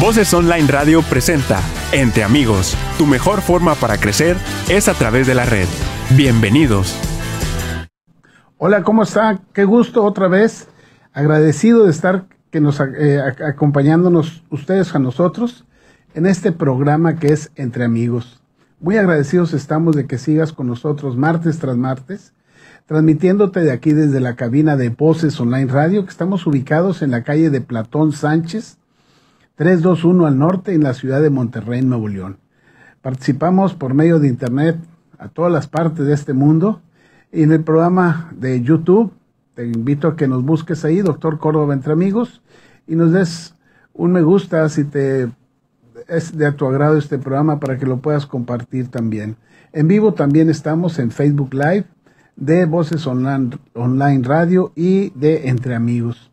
Voces Online Radio presenta Entre Amigos. Tu mejor forma para crecer es a través de la red. Bienvenidos. Hola, ¿cómo está? Qué gusto otra vez. Agradecido de estar que nos eh, acompañándonos ustedes a nosotros en este programa que es Entre Amigos. Muy agradecidos estamos de que sigas con nosotros martes tras martes, transmitiéndote de aquí desde la cabina de Voces Online Radio, que estamos ubicados en la calle de Platón Sánchez, 321 al norte, en la ciudad de Monterrey, Nuevo León. Participamos por medio de internet a todas las partes de este mundo y en el programa de YouTube. Te invito a que nos busques ahí, Doctor Córdoba Entre Amigos, y nos des un me gusta si te es de tu agrado este programa para que lo puedas compartir también. En vivo también estamos en Facebook Live de Voces Online, Online Radio y de Entre Amigos.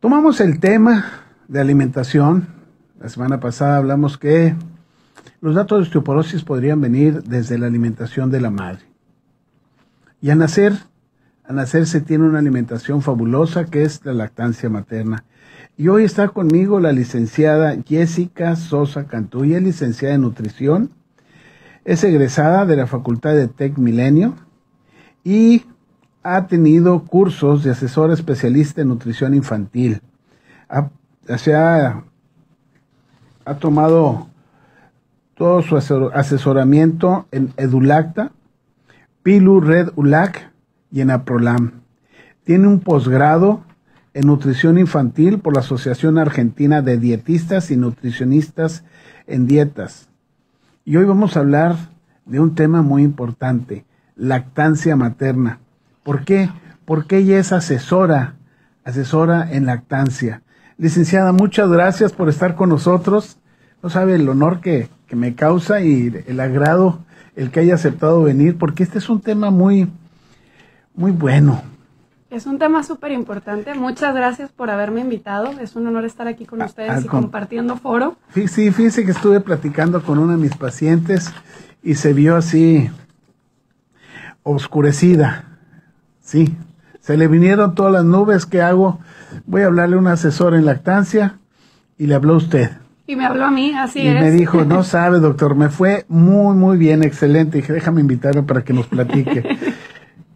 Tomamos el tema de alimentación. La semana pasada hablamos que los datos de osteoporosis podrían venir desde la alimentación de la madre. Y a nacer, a nacer se tiene una alimentación fabulosa que es la lactancia materna. Y hoy está conmigo la licenciada Jessica Sosa Cantú, es licenciada en nutrición, es egresada de la Facultad de Tec Milenio y ha tenido cursos de asesora especialista en nutrición infantil. Ha, ha tomado todo su asesoramiento en Edulacta, Pilu Red ULAC y en Aprolam. Tiene un posgrado en nutrición infantil por la Asociación Argentina de Dietistas y Nutricionistas en Dietas. Y hoy vamos a hablar de un tema muy importante, lactancia materna. ¿Por qué? Porque ella es asesora, asesora en lactancia. Licenciada, muchas gracias por estar con nosotros. No sabe el honor que, que me causa y el agrado el que haya aceptado venir, porque este es un tema muy, muy bueno, es un tema súper importante. Muchas gracias por haberme invitado. Es un honor estar aquí con ustedes y compartiendo foro. Sí, sí, fíjese que estuve platicando con una de mis pacientes y se vio así oscurecida. Sí, se le vinieron todas las nubes. ¿Qué hago? Voy a hablarle a un asesor en lactancia y le habló usted. Y me habló a mí, así y me dijo, no sabe, doctor, me fue muy, muy bien, excelente. dije, déjame invitarlo para que nos platique.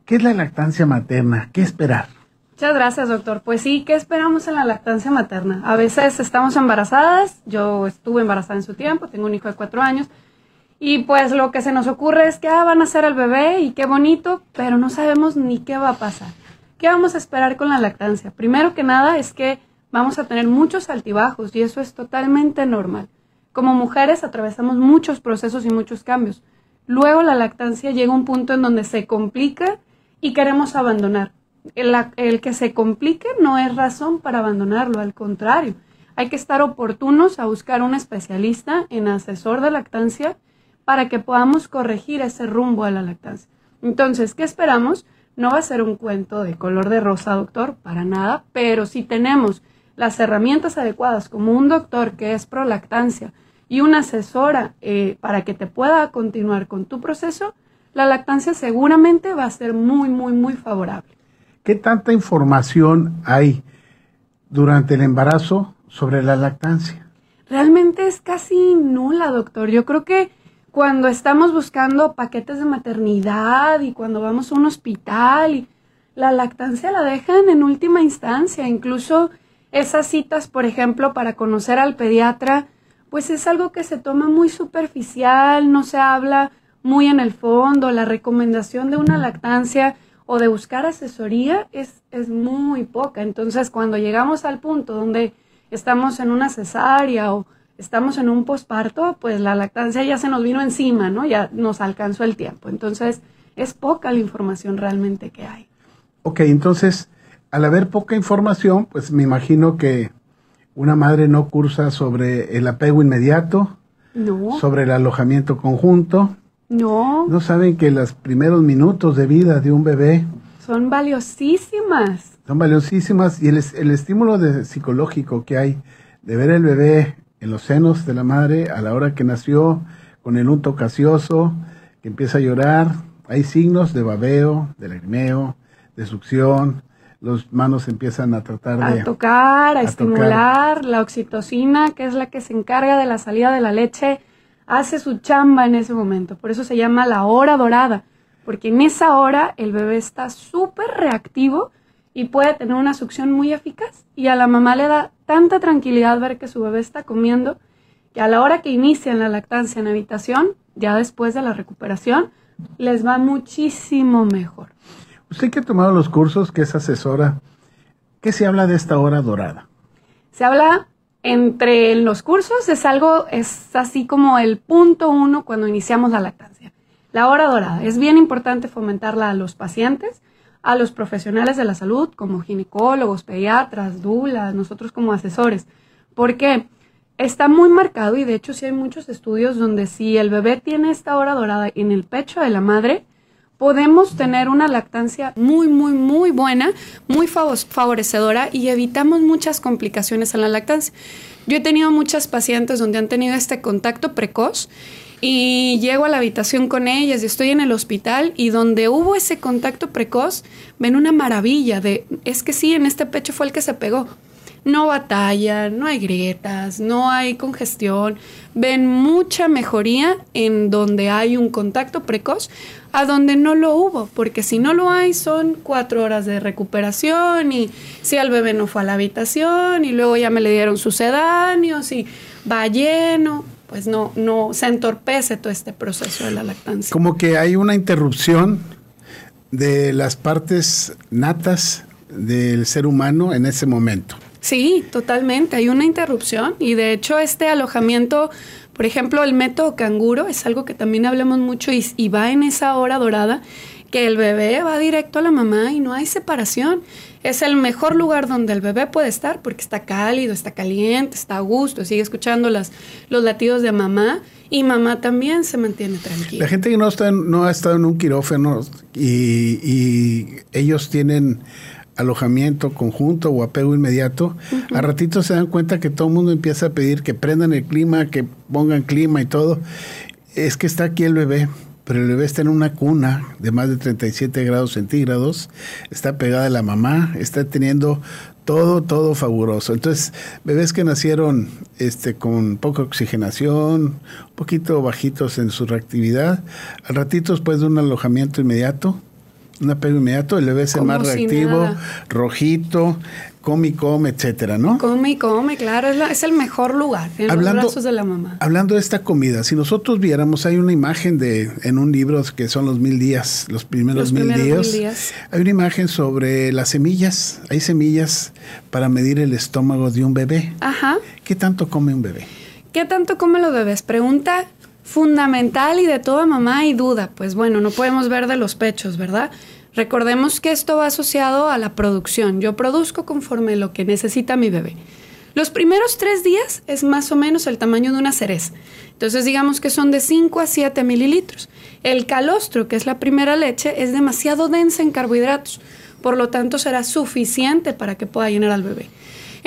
¿Qué es la lactancia materna? ¿Qué esperar? Muchas gracias, doctor. Pues sí, ¿qué esperamos en la lactancia materna? A veces estamos embarazadas, yo estuve embarazada en su tiempo, tengo un hijo de cuatro años, y pues lo que se nos ocurre es que ah, van a ser el bebé y qué bonito, pero no sabemos ni qué va a pasar. ¿Qué vamos a esperar con la lactancia? Primero que nada es que vamos a tener muchos altibajos y eso es totalmente normal. Como mujeres atravesamos muchos procesos y muchos cambios. Luego la lactancia llega a un punto en donde se complica y queremos abandonar. El, que se complique no es razón para abandonarlo, al contrario, hay que estar oportunos a buscar un especialista en asesor de lactancia para que podamos corregir ese rumbo a la lactancia. Entonces, ¿qué esperamos? No va a ser un cuento de color de rosa, doctor, para nada, pero si tenemos las herramientas adecuadas como un doctor que es pro lactancia y una asesora eh, para que te pueda continuar con tu proceso, la lactancia seguramente va a ser muy, muy, muy favorable. ¿Qué tanta información hay durante el embarazo sobre la lactancia? Realmente es casi nula, doctor. Yo creo que cuando estamos buscando paquetes de maternidad y cuando vamos a un hospital, la lactancia la dejan en última instancia. Incluso esas citas, por ejemplo, para conocer al pediatra, pues es algo que se toma muy superficial, no se habla muy en el fondo, la recomendación de una lactancia o de buscar asesoría es, es muy poca. Entonces, cuando llegamos al punto donde estamos en una cesárea o estamos en un posparto, pues la lactancia ya se nos vino encima, ¿no? Ya nos alcanzó el tiempo. Entonces, es poca la información realmente que hay. Ok, entonces, al haber poca información, pues me imagino que una madre no cursa sobre el apego inmediato, no. sobre el alojamiento conjunto, no. No saben que los primeros minutos de vida de un bebé son valiosísimas. Son valiosísimas y el, el estímulo de, psicológico que hay de ver el bebé en los senos de la madre a la hora que nació, con el unto casioso, que empieza a llorar, hay signos de babeo, de lagrimeo, de succión, los manos empiezan a tratar de... A tocar, a, estimular, la oxitocina, que es la que se encarga de la salida de la leche, hace su chamba en ese momento. Por eso se llama la hora dorada, porque en esa hora el bebé está súper reactivo y puede tener una succión muy eficaz. Y a la mamá le da tanta tranquilidad ver que su bebé está comiendo, que a la hora que inician la lactancia en habitación, ya después de la recuperación, les va muchísimo mejor. Usted que ha tomado los cursos, que es asesora, ¿qué se habla de esta hora dorada? Se habla entre los cursos, es algo, es así como el punto uno cuando iniciamos la lactancia. La hora dorada. Es bien importante fomentarla a los pacientes, a los profesionales de la salud, como ginecólogos, pediatras, dulas, nosotros como asesores. ¿Por qué? Está muy marcado y de hecho sí hay muchos estudios donde si el bebé tiene esta hora dorada en el pecho de la madre, podemos tener una lactancia muy, muy, muy buena, muy favorecedora y evitamos muchas complicaciones en la lactancia. Yo he tenido muchas pacientes donde han tenido este contacto precoz y llego a la habitación con ellas y estoy en el hospital y donde hubo ese contacto precoz, ven una maravilla de, es que sí, en este pecho fue el que se pegó, no batalla, no hay grietas, no hay congestión, ven mucha mejoría en donde hay un contacto precoz a donde no lo hubo, porque si no lo hay son cuatro horas de recuperación y si el bebé no fue a la habitación y luego ya me le dieron sucedáneos y va lleno, pues no, no, se entorpece todo este proceso de la lactancia. Como que hay una interrupción de las partes natas del ser humano en ese momento. Sí, totalmente. Hay una interrupción y de hecho este alojamiento, por ejemplo, el método canguro es algo que también hablamos mucho y, va en esa hora dorada que el bebé va directo a la mamá y no hay separación. Es el mejor lugar donde el bebé puede estar porque está cálido, está caliente, está a gusto, sigue escuchando las, los latidos de mamá y mamá también se mantiene tranquila. La gente que no, está no ha estado en un quirófano y, y ellos tienen alojamiento conjunto o apego inmediato, a ratito se dan cuenta que todo el mundo empieza a pedir que prendan el clima, que pongan clima y todo. Es que está aquí el bebé, pero el bebé está en una cuna de más de 37 grados centígrados, está pegada a la mamá, está teniendo todo, todo fabuloso. Entonces, bebés que nacieron este, con poca oxigenación, un poquito bajitos en su reactividad, al ratito después de un alojamiento inmediato, un apego inmediato, el bebé es más reactivo, rojito, come y come, etcétera, ¿no? Come y come, claro, es, el mejor lugar, en hablando, los brazos de la mamá. Hablando de esta comida, si nosotros viéramos, hay una imagen de, en un libro que son los mil días, los primeros, mil, días, hay una imagen sobre las semillas, hay semillas para medir el estómago de un bebé. Ajá. ¿Qué tanto come un bebé? ¿Qué tanto comen los bebés? Pregunta fundamental y de toda mamá hay duda. Pues bueno, no podemos ver de los pechos, ¿verdad? Recordemos que esto va asociado a la producción. Yo produzco conforme lo que necesita mi bebé. Los primeros tres días es más o menos el tamaño de una cereza. Entonces digamos que son de 5 a 7 mililitros. El calostro, que es la primera leche, es demasiado densa en carbohidratos. Por lo tanto, será suficiente para que pueda llenar al bebé.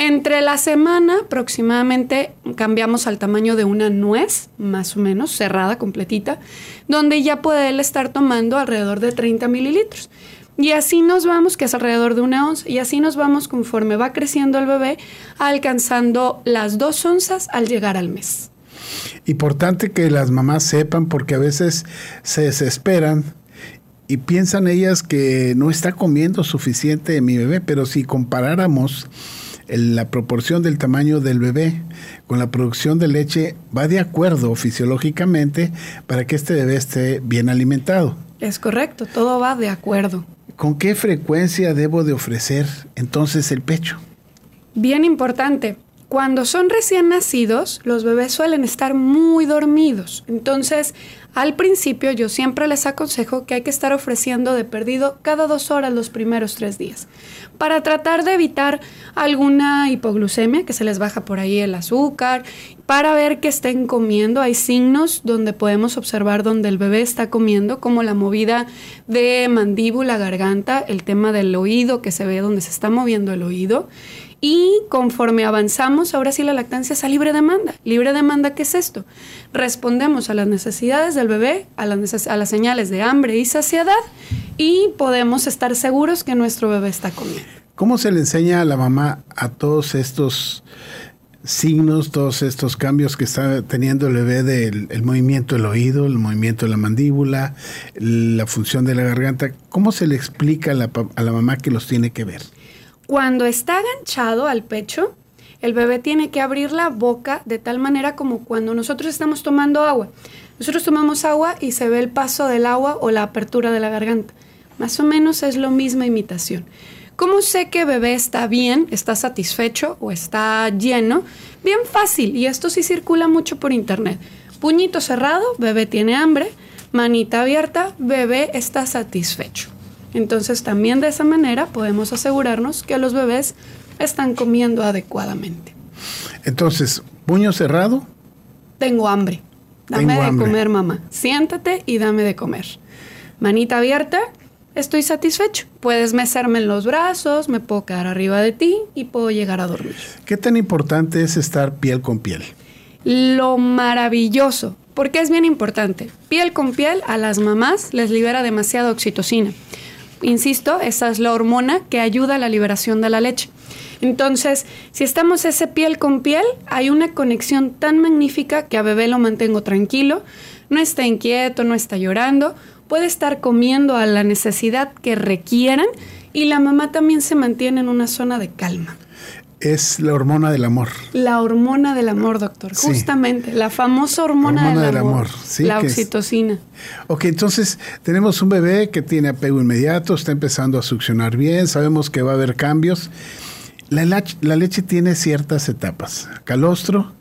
Entre la semana aproximadamente cambiamos al tamaño de una nuez, más o menos, cerrada, completita, donde ya puede él estar tomando alrededor de 30 mililitros. Y así nos vamos, que es alrededor de una onza, y así nos vamos conforme va creciendo el bebé, alcanzando las dos onzas al llegar al mes. Importante que las mamás sepan porque a veces se desesperan y piensan ellas que no está comiendo suficiente mi bebé, pero si comparáramos la proporción del tamaño del bebé con la producción de leche va de acuerdo fisiológicamente para que este bebé esté bien alimentado. Es correcto, todo va de acuerdo. ¿Con qué frecuencia debo de ofrecer entonces el pecho? Bien importante. Cuando son recién nacidos, los bebés suelen estar muy dormidos. Entonces, al principio yo siempre les aconsejo que hay que estar ofreciendo de perdido cada dos horas los primeros tres días para tratar de evitar alguna hipoglucemia, que se les baja por ahí el azúcar, para ver que estén comiendo. Hay signos donde podemos observar donde el bebé está comiendo, como la movida de mandíbula, garganta, el tema del oído, que se ve donde se está moviendo el oído. Y conforme avanzamos, ahora sí la lactancia es a libre demanda. Libre demanda, ¿qué es esto? Respondemos a las necesidades del bebé, a las, a las señales de hambre y saciedad y podemos estar seguros que nuestro bebé está comiendo. ¿Cómo se le enseña a la mamá a todos estos signos, todos estos cambios que está teniendo el bebé del el movimiento del oído, el movimiento de la mandíbula, la función de la garganta? ¿Cómo se le explica a la, a la mamá que los tiene que ver? Cuando está aganchado al pecho, el bebé tiene que abrir la boca de tal manera como cuando nosotros estamos tomando agua. Nosotros tomamos agua y se ve el paso del agua o la apertura de la garganta. Más o menos es lo misma imitación. ¿Cómo sé que bebé está bien, está satisfecho o está lleno? Bien fácil, y esto sí circula mucho por internet. Puñito cerrado, bebé tiene hambre. Manita abierta, bebé está satisfecho. Entonces también de esa manera podemos asegurarnos que los bebés están comiendo adecuadamente. Entonces, puño cerrado. Tengo hambre. Dame de comer, mamá. Siéntate y dame de comer. Manita abierta, estoy satisfecho. Puedes mecerme en los brazos, me puedo quedar arriba de ti y puedo llegar a dormir. ¿Qué tan importante es estar piel con piel? Lo maravilloso, porque es bien importante. Piel con piel a las mamás les libera demasiada oxitocina. Insisto, esa es la hormona que ayuda a la liberación de la leche. Entonces, si estamos ese piel con piel, hay una conexión tan magnífica que a bebé lo mantengo tranquilo, no está inquieto, no está llorando, puede estar comiendo a la necesidad que requieran y la mamá también se mantiene en una zona de calma. Es la hormona del amor. La hormona del amor, doctor. Justamente, la famosa hormona, del, amor. la oxitocina. Ok, entonces tenemos un bebé que tiene apego inmediato, está empezando a succionar bien, sabemos que va a haber cambios. La, leche tiene ciertas etapas. Calostro,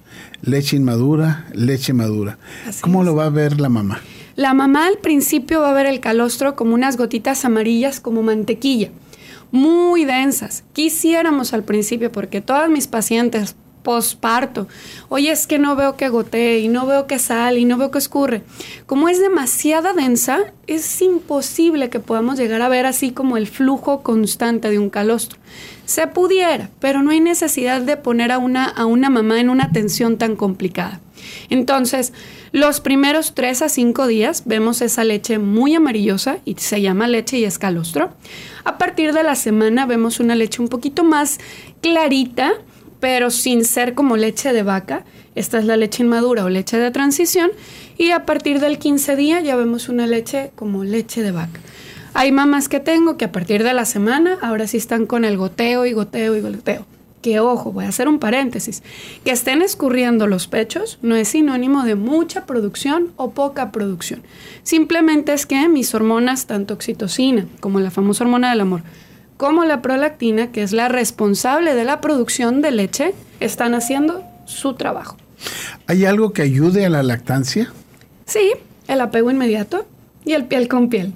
leche inmadura, leche madura. ¿Cómo lo va a ver la mamá? La mamá al principio va a ver el calostro como unas gotitas amarillas como mantequilla, muy densas. Quisiéramos al principio, porque todas mis pacientes posparto, oye, es que no veo que gotee y no veo que sale y no veo que escurre. Como es demasiada densa, es imposible que podamos llegar a ver así como el flujo constante de un calostro. Se pudiera, pero no hay necesidad de poner a una, a una mamá en una tensión tan complicada. Entonces, los primeros 3 a 5 días vemos esa leche muy amarillosa y se llama leche y escalostro. A partir de la semana vemos una leche un poquito más clarita, pero sin ser como leche de vaca. Esta es la leche inmadura o leche de transición. Y a partir del 15 día ya vemos una leche como leche de vaca. Hay mamás que tengo que a partir de la semana ahora sí están con el goteo y goteo y goteo. Que ojo, voy a hacer un paréntesis. Que estén escurriendo los pechos no es sinónimo de mucha producción o poca producción. Simplemente es que mis hormonas, tanto oxitocina como la famosa hormona del amor, como la prolactina, que es la responsable de la producción de leche, están haciendo su trabajo. ¿Hay algo que ayude a la lactancia? Sí, el apego inmediato, y el piel con piel.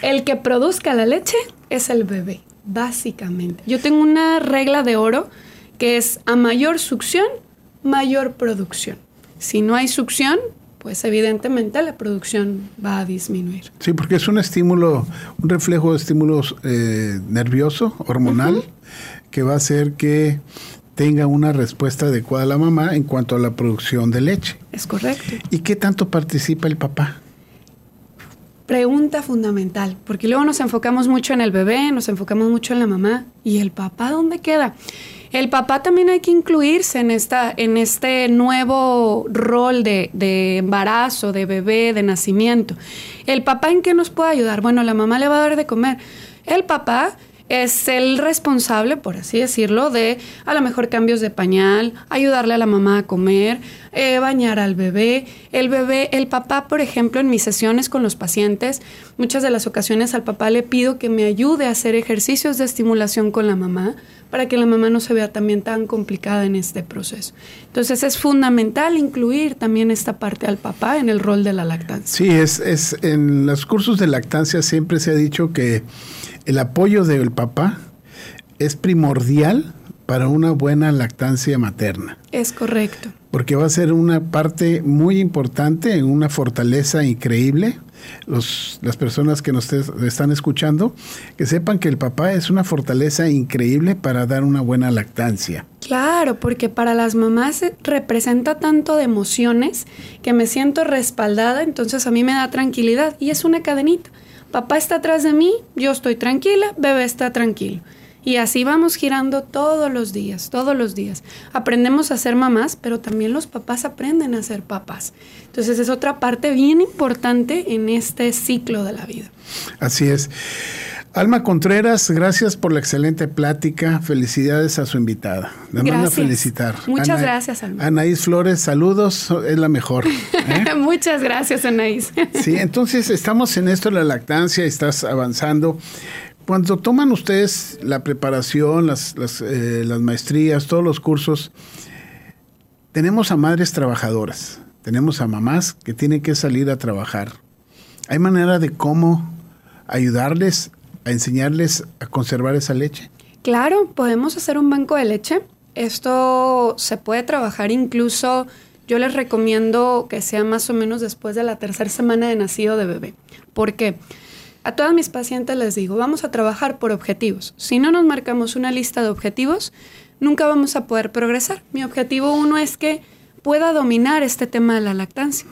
El que produzca la leche es el bebé, básicamente. Yo tengo una regla de oro que es a mayor succión, mayor producción. Si no hay succión, pues evidentemente la producción va a disminuir. Sí, porque es un estímulo, un reflejo de estímulo eh, nervioso, hormonal, que va a hacer que tenga una respuesta adecuada a la mamá en cuanto a la producción de leche. Es correcto. ¿Y qué tanto participa el papá? Pregunta fundamental, porque luego nos enfocamos mucho en el bebé, nos enfocamos mucho en la mamá, ¿y el papá dónde queda? El papá también hay que incluirse en, esta, en este nuevo rol de, de, embarazo, de bebé, de nacimiento. ¿El papá en qué nos puede ayudar? Bueno, la mamá le va a dar de comer. El papá es el responsable, por así decirlo, de a lo mejor cambios de pañal, ayudarle a la mamá a comer, eh, bañar al bebé. El bebé, el papá, por ejemplo, en mis sesiones con los pacientes, muchas de las ocasiones al papá le pido que me ayude a hacer ejercicios de estimulación con la mamá para que la mamá no se vea también tan complicada en este proceso. Entonces es fundamental incluir también esta parte al papá en el rol de la lactancia. Sí, es, es en los cursos de lactancia siempre se ha dicho que el apoyo del papá es primordial para una buena lactancia materna. Es correcto. Porque va a ser una parte muy importante, una fortaleza increíble. Los, las personas que nos están escuchando, que sepan que el papá es una fortaleza increíble para dar una buena lactancia. Claro, porque para las mamás representa tanto de emociones que me siento respaldada, entonces a mí me da tranquilidad y es una cadenita. Papá está atrás de mí, yo estoy tranquila, bebé está tranquilo. Y así vamos girando todos los días, todos los días. Aprendemos a ser mamás, pero también los papás aprenden a ser papás. Entonces es otra parte bien importante en este ciclo de la vida. Así es. Alma Contreras, gracias por la excelente plática. Felicidades a su invitada. La mando a felicitar. Muchas gracias, Alma. Anaís Flores, saludos, es la mejor. ¿eh? Muchas gracias, Anaís. sí, entonces estamos en esto de la lactancia, estás avanzando. Cuando toman ustedes la preparación, las, las, eh, las maestrías, todos los cursos, tenemos a madres trabajadoras, tenemos a mamás que tienen que salir a trabajar. ¿Hay manera de cómo ayudarles a enseñarles a conservar esa leche? Claro, podemos hacer un banco de leche. Esto se puede trabajar incluso, yo les recomiendo que sea más o menos después de la tercera semana de nacido de bebé. ¿Por qué? A todas mis pacientes les digo, vamos a trabajar por objetivos. Si no nos marcamos una lista de objetivos, nunca vamos a poder progresar. Mi objetivo uno es que pueda dominar este tema de la lactancia.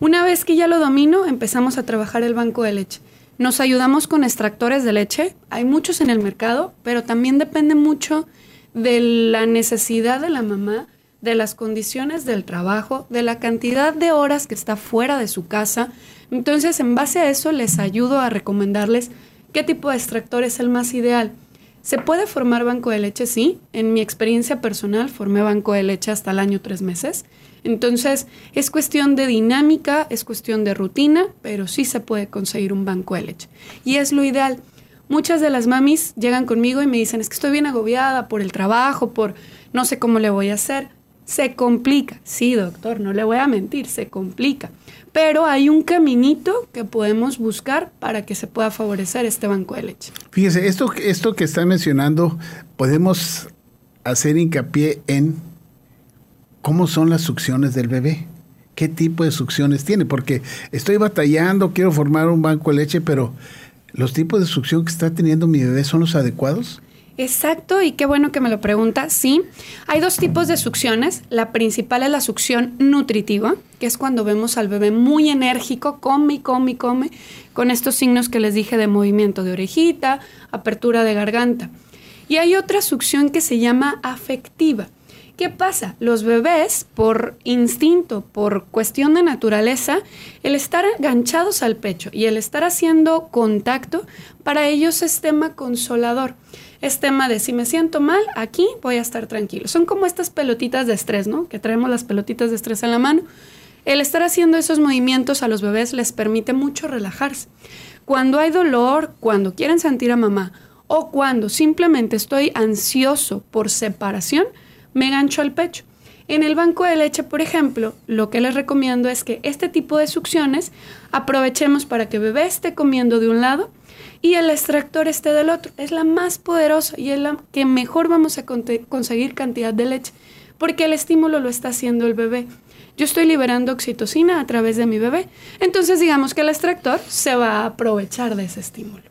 Una vez que ya lo domino, empezamos a trabajar el banco de leche. Nos ayudamos con extractores de leche, hay muchos en el mercado, pero también depende mucho de la necesidad de la mamá, de las condiciones del trabajo, de la cantidad de horas que está fuera de su casa. Entonces, en base a eso, les ayudo a recomendarles qué tipo de extractor es el más ideal. ¿Se puede formar banco de leche? Sí. En mi experiencia personal, formé banco de leche hasta el año tres meses. Entonces, es cuestión de dinámica, es cuestión de rutina, pero sí se puede conseguir un banco de leche. Y es lo ideal. Muchas de las mamis llegan conmigo y me dicen, es que estoy bien agobiada por el trabajo, por no sé cómo le voy a hacer. Se complica. Sí, doctor, no le voy a mentir, se complica. Pero hay un caminito que podemos buscar para que se pueda favorecer este banco de leche. Fíjese, esto, esto que está mencionando, podemos hacer hincapié en cómo son las succiones del bebé. ¿Qué tipo de succiones tiene? Porque estoy batallando, quiero formar un banco de leche, pero ¿los tipos de succión que está teniendo mi bebé son los adecuados? Exacto, y qué bueno que me lo pregunta. Sí, hay dos tipos de succiones. La principal es la succión nutritiva, que es cuando vemos al bebé muy enérgico, come y come y come, con estos signos que les dije de movimiento de orejita, apertura de garganta. Y hay otra succión que se llama afectiva. ¿Qué pasa? Los bebés, por instinto, por cuestión de naturaleza, el estar enganchados al pecho y el estar haciendo contacto, para ellos es tema consolador. Es tema de si me siento mal, aquí voy a estar tranquilo. Son como estas pelotitas de estrés, ¿no? Que traemos las pelotitas de estrés en la mano. El estar haciendo esos movimientos a los bebés les permite mucho relajarse. Cuando hay dolor, cuando quieren sentir a mamá o cuando simplemente estoy ansioso por separación, me gancho al pecho. En el banco de leche, por ejemplo, lo que les recomiendo es que este tipo de succiones aprovechemos para que bebé esté comiendo de un lado y el extractor esté del otro. Es la más poderosa y es la que mejor vamos a conseguir cantidad de leche, porque el estímulo lo está haciendo el bebé. Yo estoy liberando oxitocina a través de mi bebé, entonces digamos que el extractor se va a aprovechar de ese estímulo.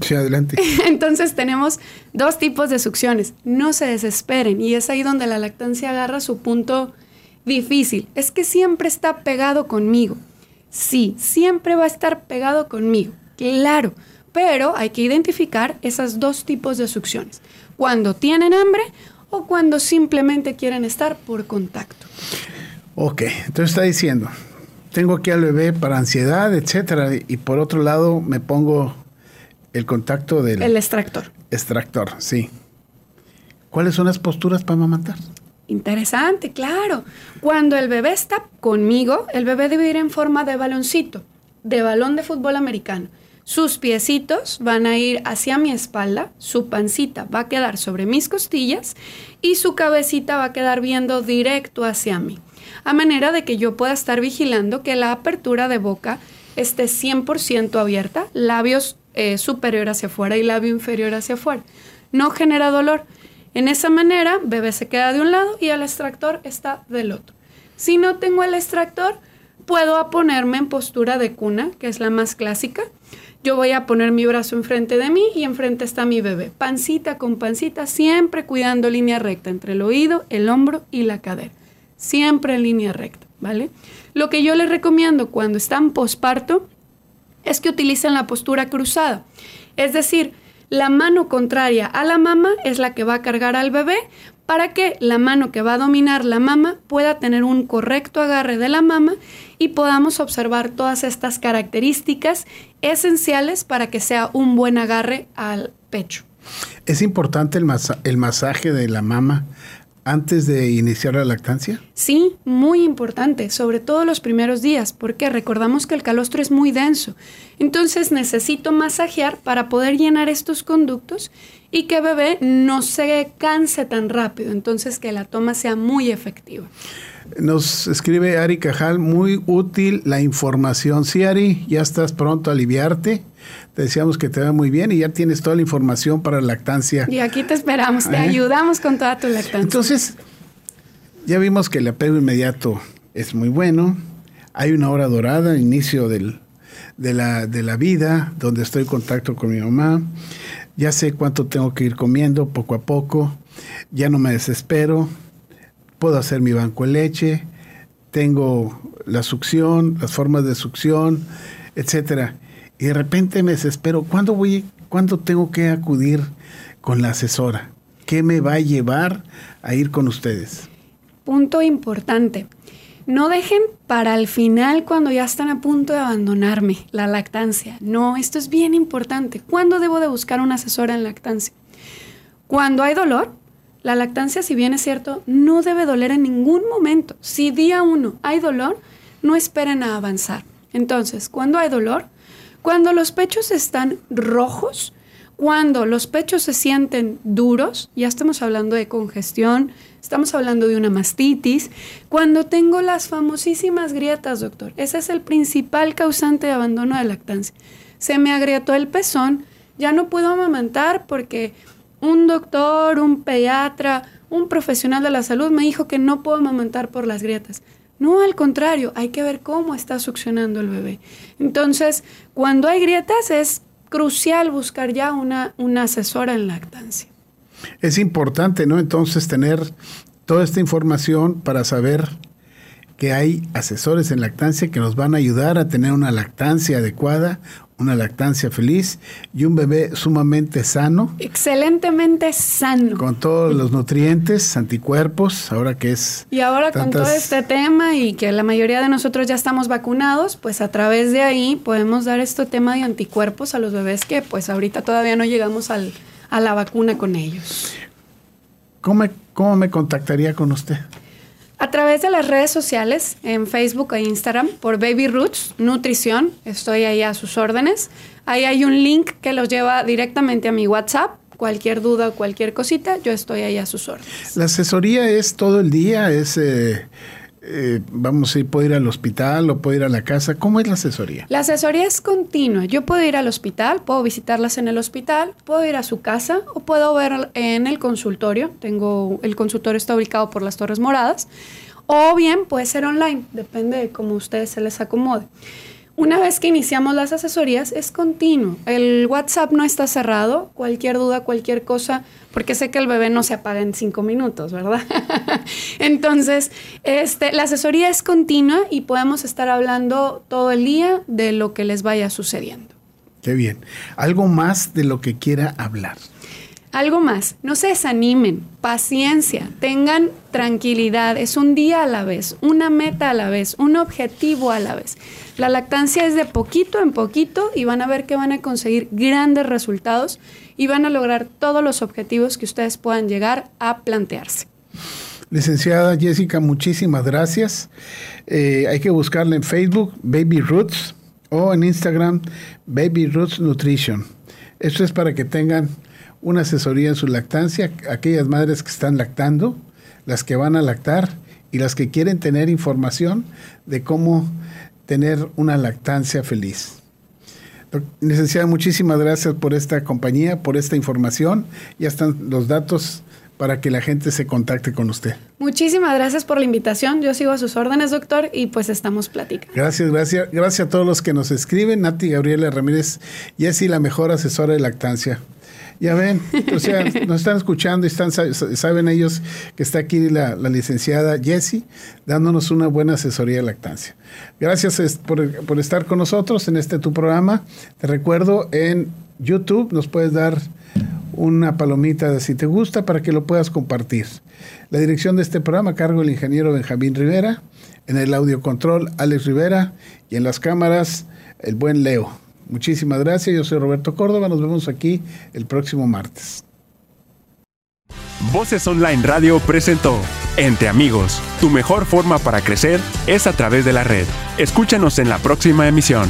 Sí, adelante. Entonces tenemos dos tipos de succiones. No se desesperen y es ahí donde la lactancia agarra su punto difícil. Es que siempre está pegado conmigo. Sí, siempre va a estar pegado conmigo. Claro, pero hay que identificar esos dos tipos de succiones. Cuando tienen hambre o cuando simplemente quieren estar por contacto. Ok, entonces está diciendo, tengo aquí al bebé para ansiedad, etcétera, y por otro lado me pongo el contacto del... El extractor. Extractor, sí. ¿Cuáles son las posturas para amamantar? Interesante, claro. Cuando el bebé está conmigo, el bebé debe ir en forma de baloncito, de balón de fútbol americano. Sus piecitos van a ir hacia mi espalda, su pancita va a quedar sobre mis costillas y su cabecita va a quedar viendo directo hacia mí. A manera de que yo pueda estar vigilando que la apertura de boca esté 100% abierta, labios eh, superior hacia afuera y labio inferior hacia afuera. No genera dolor. En esa manera, bebé se queda de un lado y el extractor está del otro. Si no tengo el extractor, puedo ponerme en postura de cuna, que es la más clásica. Yo voy a poner mi brazo enfrente de mí y enfrente está mi bebé. Pancita con pancita, siempre cuidando línea recta entre el oído, el hombro y la cadera. Siempre en línea recta, ¿vale? Lo que yo les recomiendo cuando están posparto es que utilicen la postura cruzada. Es decir, la mano contraria a la mama es la que va a cargar al bebé para que la mano que va a dominar la mama pueda tener un correcto agarre de la mama y podamos observar todas estas características esenciales para que sea un buen agarre al pecho. ¿Es importante el, el masaje de la mama antes de iniciar la lactancia? Sí, muy importante, sobre todo los primeros días, porque recordamos que el calostro es muy denso. Entonces necesito masajear para poder llenar estos conductos y que bebé no se canse tan rápido, entonces que la toma sea muy efectiva. Nos escribe Ari Cajal, muy útil la información. Sí, Ari, ya estás pronto a aliviarte. Te decíamos que te va muy bien y ya tienes toda la información para lactancia. Y aquí te esperamos, te ¿Eh? ayudamos con toda tu lactancia. Entonces, ya vimos que el apego inmediato es muy bueno. Hay una hora dorada, inicio del, de, la, de la vida, donde estoy en contacto con mi mamá. Ya sé cuánto tengo que ir comiendo poco a poco. Ya no me desespero puedo hacer mi banco de leche, tengo la succión, las formas de succión, etcétera. Y de repente me desespero, ¿cuándo voy, cuándo tengo que acudir con la asesora? ¿Qué me va a llevar a ir con ustedes? Punto importante. No dejen para el final cuando ya están a punto de abandonarme la lactancia. No, esto es bien importante. ¿Cuándo debo de buscar una asesora en lactancia? Cuando hay dolor, la lactancia, si bien es cierto, no debe doler en ningún momento. Si día uno hay dolor, no esperen a avanzar. Entonces, cuando hay dolor, cuando los pechos están rojos, cuando los pechos se sienten duros, ya estamos hablando de congestión, estamos hablando de una mastitis, cuando tengo las famosísimas grietas, doctor, ese es el principal causante de abandono de lactancia. Se me agrietó el pezón, ya no puedo amamantar porque un doctor, un pediatra, un profesional de la salud me dijo que no puedo amamantar por las grietas. No, al contrario, hay que ver cómo está succionando el bebé. Entonces, cuando hay grietas es crucial buscar ya una, asesora en lactancia. Es importante, ¿no? Entonces, tener toda esta información para saber que hay asesores en lactancia que nos van a ayudar a tener una lactancia adecuada, una lactancia feliz y un bebé sumamente sano. Excelentemente sano. Con todos los nutrientes, anticuerpos, ahora que es... Y ahora con todo este tema y que la mayoría de nosotros ya estamos vacunados, pues a través de ahí podemos dar este tema de anticuerpos a los bebés que pues ahorita todavía no llegamos al, a la vacuna con ellos. ¿Cómo ¿Cómo me contactaría con usted? A través de las redes sociales, en Facebook e Instagram, por Baby Roots Nutrición, estoy ahí a sus órdenes. Ahí hay un link que los lleva directamente a mi WhatsApp. Cualquier duda o cualquier cosita, yo estoy ahí a sus órdenes. La asesoría es todo el día, es eh, eh, vamos a ir, puedo ir al hospital o puedo ir a la casa. ¿Cómo es la asesoría? La asesoría es continua. Yo puedo ir al hospital, puedo visitarlas en el hospital, puedo ir a su casa o puedo ver en el consultorio. Tengo, el consultorio está ubicado por las Torres Moradas. O bien puede ser online, depende de cómo a ustedes se les acomode. Una vez que iniciamos las asesorías es continuo. El WhatsApp no está cerrado. Cualquier duda, cualquier cosa, porque sé que el bebé no se apaga en cinco minutos, ¿verdad? Entonces, este, la asesoría es continua y podemos estar hablando todo el día de lo que les vaya sucediendo. Qué bien. ¿Algo más de lo que quiera hablar? Algo más, no se desanimen, paciencia, tengan tranquilidad, es un día a la vez, una meta a la vez, un objetivo a la vez. La lactancia es de poquito en poquito y van a ver que van a conseguir grandes resultados y van a lograr todos los objetivos que ustedes puedan llegar a plantearse. Licenciada Jessica, muchísimas gracias. Eh, hay que buscarla en Facebook, Baby Roots, o en Instagram, Baby Roots Nutrition. Esto es para que tengan una asesoría en su lactancia, aquellas madres que están lactando, las que van a lactar y las que quieren tener información de cómo tener una lactancia feliz. Licenciada, muchísimas gracias por esta compañía, por esta información. Ya están los datos para que la gente se contacte con usted. Muchísimas gracias por la invitación. Yo sigo a sus órdenes, doctor, y pues estamos platicando. Gracias, gracias. Gracias a todos los que nos escriben. Nati Gabriela Ramírez, Jessy, la mejor asesora de lactancia. Ya ven, o sea, nos están escuchando y están, saben ellos que está aquí la, licenciada Jessie dándonos una buena asesoría de lactancia. Gracias por, por, estar con nosotros en este tu programa. Te recuerdo en YouTube, nos puedes dar una palomita de si te gusta para que lo puedas compartir. La dirección de este programa a cargo del ingeniero Benjamín Rivera, en el audio control Alex Rivera y en las cámaras el buen Leo. Muchísimas gracias, yo soy Roberto Córdoba, nos vemos aquí el próximo martes. Voces Online Radio presentó Entre Amigos, tu mejor forma para crecer es a través de la red. Escúchanos en la próxima emisión.